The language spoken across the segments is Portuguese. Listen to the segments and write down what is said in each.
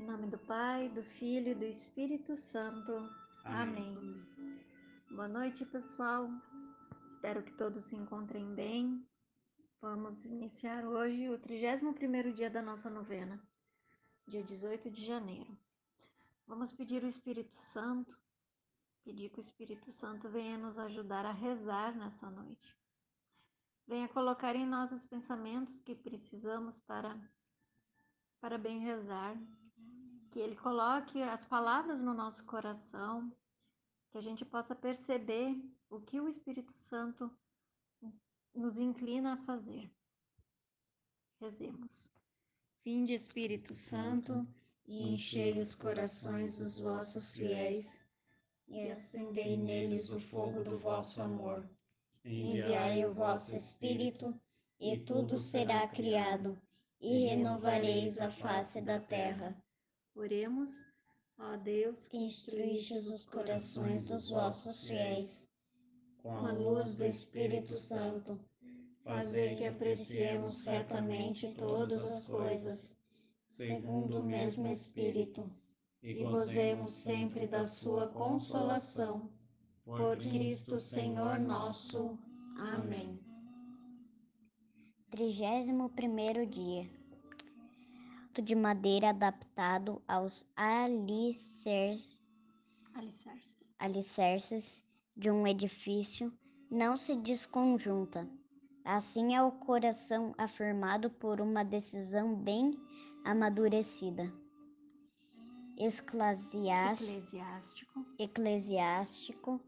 Em nome do Pai, do Filho e do Espírito Santo. Amém. Amém. Boa noite, pessoal. Espero que todos se encontrem bem. Vamos iniciar hoje o 31º dia da nossa novena, dia 18 de janeiro. Vamos pedir o Espírito Santo, pedir que o Espírito Santo venha nos ajudar a rezar nessa noite. Venha colocar em nós os pensamentos que precisamos para para bem rezar, que Ele coloque as palavras no nosso coração, que a gente possa perceber o que o Espírito Santo nos inclina a fazer. Rezemos. Vinde, Espírito Santo, e enchei os corações dos vossos fiéis, e acendei neles o fogo do vosso amor. Enviai o vosso Espírito, e tudo será criado e renovareis a face da terra. Oremos, ó Deus, que instruístes os corações dos vossos fiéis, com a luz do Espírito Santo, fazer que apreciemos retamente todas as coisas, segundo o mesmo Espírito, e gozemos sempre da sua consolação. Por Cristo Senhor nosso. Amém. 31 dia. De madeira adaptado aos alicerces, alicerces. alicerces de um edifício não se desconjunta. Assim é o coração afirmado por uma decisão bem amadurecida. Eclesiástico. Eclesiástico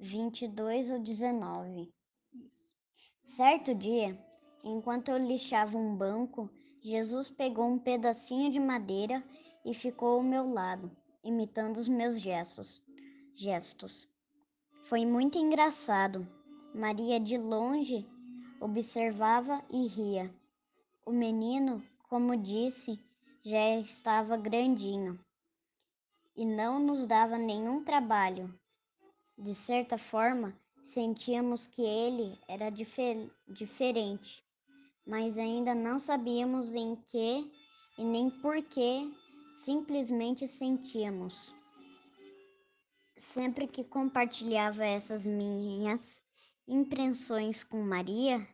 22 ou 19. Isso. Certo dia, enquanto eu lixava um banco, Jesus pegou um pedacinho de madeira e ficou ao meu lado, imitando os meus gestos. gestos. Foi muito engraçado. Maria de longe observava e ria. O menino, como disse, já estava grandinho e não nos dava nenhum trabalho. De certa forma, sentíamos que ele era difer diferente, mas ainda não sabíamos em que e nem por que, simplesmente sentíamos. Sempre que compartilhava essas minhas impressões com Maria,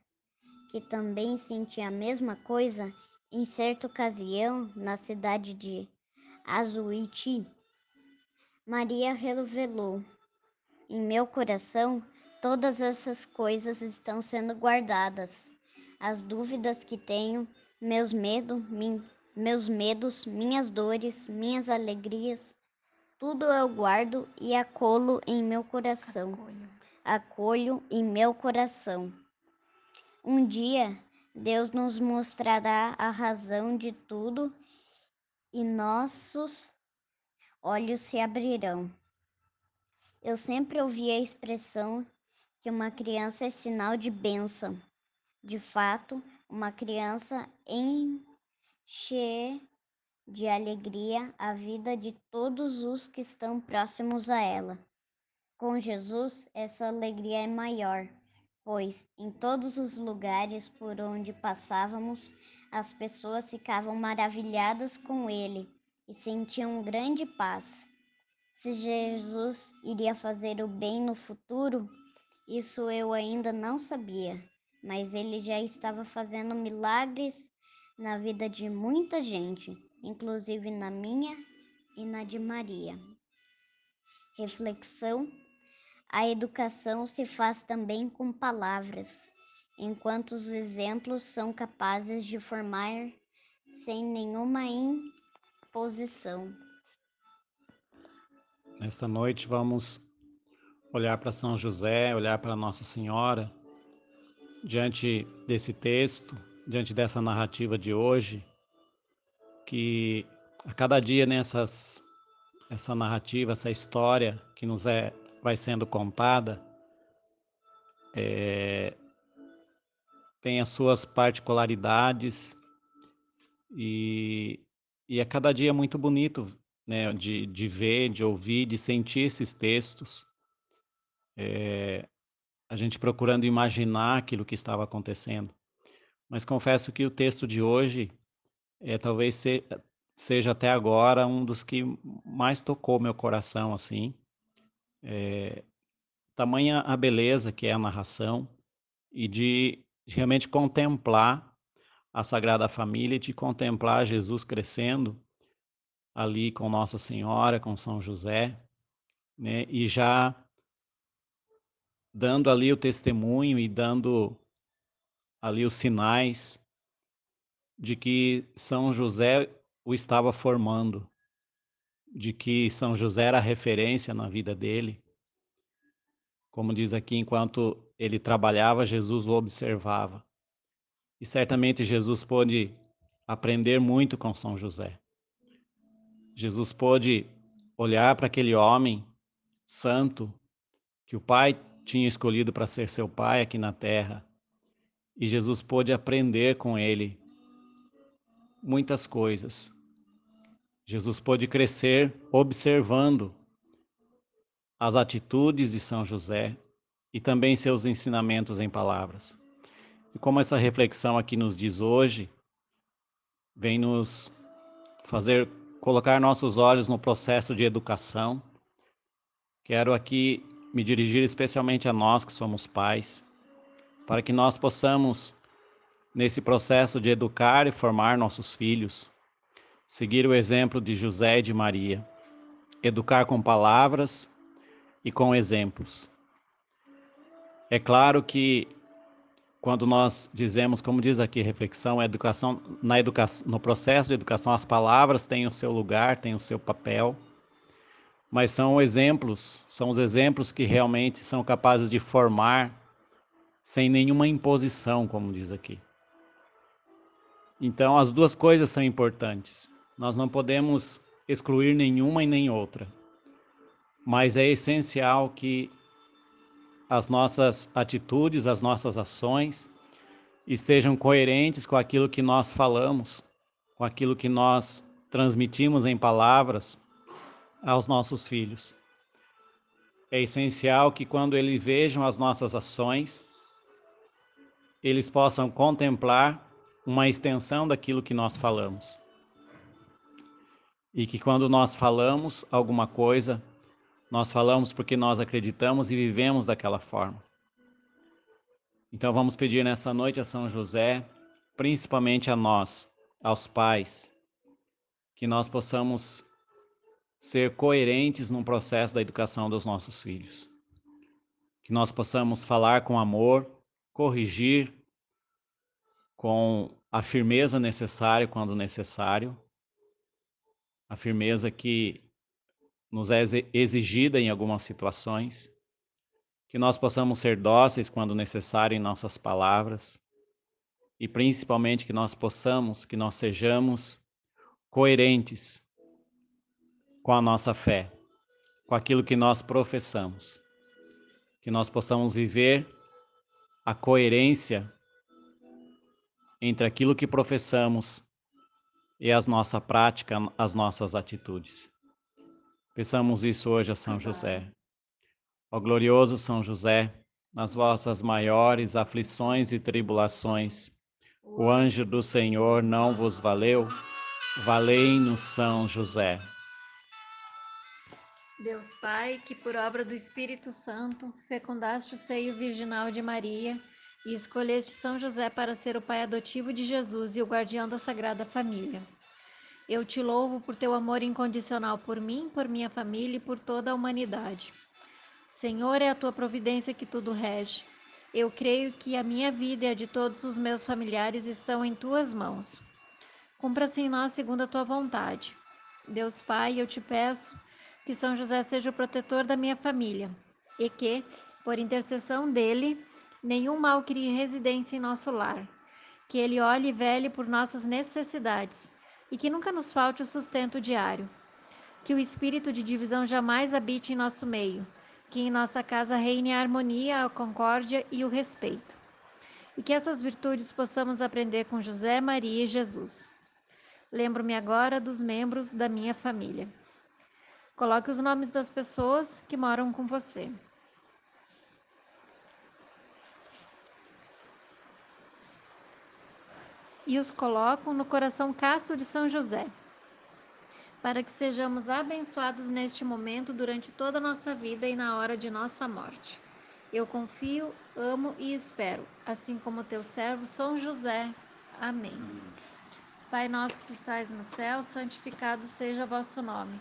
que também sentia a mesma coisa, em certa ocasião, na cidade de Azuiti, Maria revelou em meu coração, todas essas coisas estão sendo guardadas. As dúvidas que tenho, meus medos, min, meus medos, minhas dores, minhas alegrias, tudo eu guardo e acolho em meu coração. Acolho, acolho em meu coração. Um dia, Deus nos mostrará a razão de tudo e nossos olhos se abrirão. Eu sempre ouvi a expressão que uma criança é sinal de bênção. De fato, uma criança enche de alegria a vida de todos os que estão próximos a ela. Com Jesus, essa alegria é maior, pois em todos os lugares por onde passávamos, as pessoas ficavam maravilhadas com ele e sentiam grande paz. Se Jesus iria fazer o bem no futuro, isso eu ainda não sabia, mas ele já estava fazendo milagres na vida de muita gente, inclusive na minha e na de Maria. Reflexão: a educação se faz também com palavras, enquanto os exemplos são capazes de formar sem nenhuma imposição. Nesta noite vamos olhar para São José, olhar para Nossa Senhora, diante desse texto, diante dessa narrativa de hoje, que a cada dia nessas essa narrativa, essa história que nos é vai sendo contada, é, tem as suas particularidades e, e a cada dia é muito bonito né, de, de ver, de ouvir, de sentir esses textos, é, a gente procurando imaginar aquilo que estava acontecendo. Mas confesso que o texto de hoje é talvez ser, seja até agora um dos que mais tocou meu coração, assim. É, tamanha a beleza que é a narração e de realmente contemplar a Sagrada Família e de contemplar Jesus crescendo ali com Nossa Senhora, com São José, né? E já dando ali o testemunho e dando ali os sinais de que São José o estava formando, de que São José era referência na vida dele. Como diz aqui, enquanto ele trabalhava, Jesus o observava. E certamente Jesus pôde aprender muito com São José. Jesus pôde olhar para aquele homem santo que o Pai tinha escolhido para ser seu pai aqui na terra. E Jesus pôde aprender com ele muitas coisas. Jesus pôde crescer observando as atitudes de São José e também seus ensinamentos em palavras. E como essa reflexão aqui nos diz hoje, vem nos fazer colocar nossos olhos no processo de educação. Quero aqui me dirigir especialmente a nós que somos pais, para que nós possamos, nesse processo de educar e formar nossos filhos, seguir o exemplo de José e de Maria, educar com palavras e com exemplos. É claro que quando nós dizemos, como diz aqui reflexão, educação, na educação, no processo de educação, as palavras têm o seu lugar, têm o seu papel, mas são exemplos, são os exemplos que realmente são capazes de formar sem nenhuma imposição, como diz aqui. Então, as duas coisas são importantes. Nós não podemos excluir nenhuma e nem outra. Mas é essencial que as nossas atitudes, as nossas ações estejam coerentes com aquilo que nós falamos, com aquilo que nós transmitimos em palavras aos nossos filhos. É essencial que quando eles vejam as nossas ações, eles possam contemplar uma extensão daquilo que nós falamos. E que quando nós falamos alguma coisa, nós falamos porque nós acreditamos e vivemos daquela forma. Então vamos pedir nessa noite a São José, principalmente a nós, aos pais, que nós possamos ser coerentes no processo da educação dos nossos filhos. Que nós possamos falar com amor, corrigir com a firmeza necessária quando necessário, a firmeza que nos é exigida em algumas situações, que nós possamos ser dóceis quando necessário em nossas palavras e principalmente que nós possamos, que nós sejamos coerentes com a nossa fé, com aquilo que nós professamos. Que nós possamos viver a coerência entre aquilo que professamos e a nossa prática, as nossas atitudes. Peçamos isso hoje a São José. Ó glorioso São José, nas vossas maiores aflições e tribulações, o anjo do Senhor não vos valeu? Valei-nos, São José. Deus Pai, que por obra do Espírito Santo fecundaste o seio virginal de Maria e escolheste São José para ser o pai adotivo de Jesus e o guardião da Sagrada Família. Eu te louvo por teu amor incondicional por mim, por minha família e por toda a humanidade. Senhor, é a tua providência que tudo rege. Eu creio que a minha vida e a de todos os meus familiares estão em tuas mãos. Cumpra-se em nós segundo a tua vontade. Deus Pai, eu te peço que São José seja o protetor da minha família e que, por intercessão dele, nenhum mal crie residência em nosso lar. Que ele olhe e vele por nossas necessidades e que nunca nos falte o sustento diário. Que o espírito de divisão jamais habite em nosso meio. Que em nossa casa reine a harmonia, a concórdia e o respeito. E que essas virtudes possamos aprender com José, Maria e Jesus. Lembro-me agora dos membros da minha família. Coloque os nomes das pessoas que moram com você. E os colocam no coração casto de São José. para que sejamos abençoados neste momento, durante toda a nossa vida e na hora de nossa morte. Eu confio, amo e espero, assim como teu servo São José. Amém. Pai nosso que estais no céu, santificado seja o vosso nome.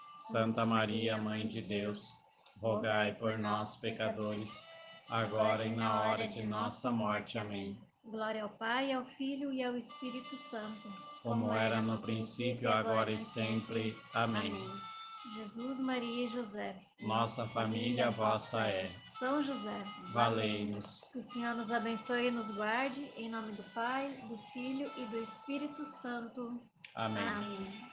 Santa Maria, Mãe de Deus, rogai por nós, pecadores, agora e na hora de nossa morte. Amém. Glória ao Pai, ao Filho e ao Espírito Santo. Como era no princípio, agora e sempre. Amém. Jesus, Maria e José. Nossa família vossa é. São José. Valei-nos. Que o Senhor nos abençoe e nos guarde, em nome do Pai, do Filho e do Espírito Santo. Amém. Amém.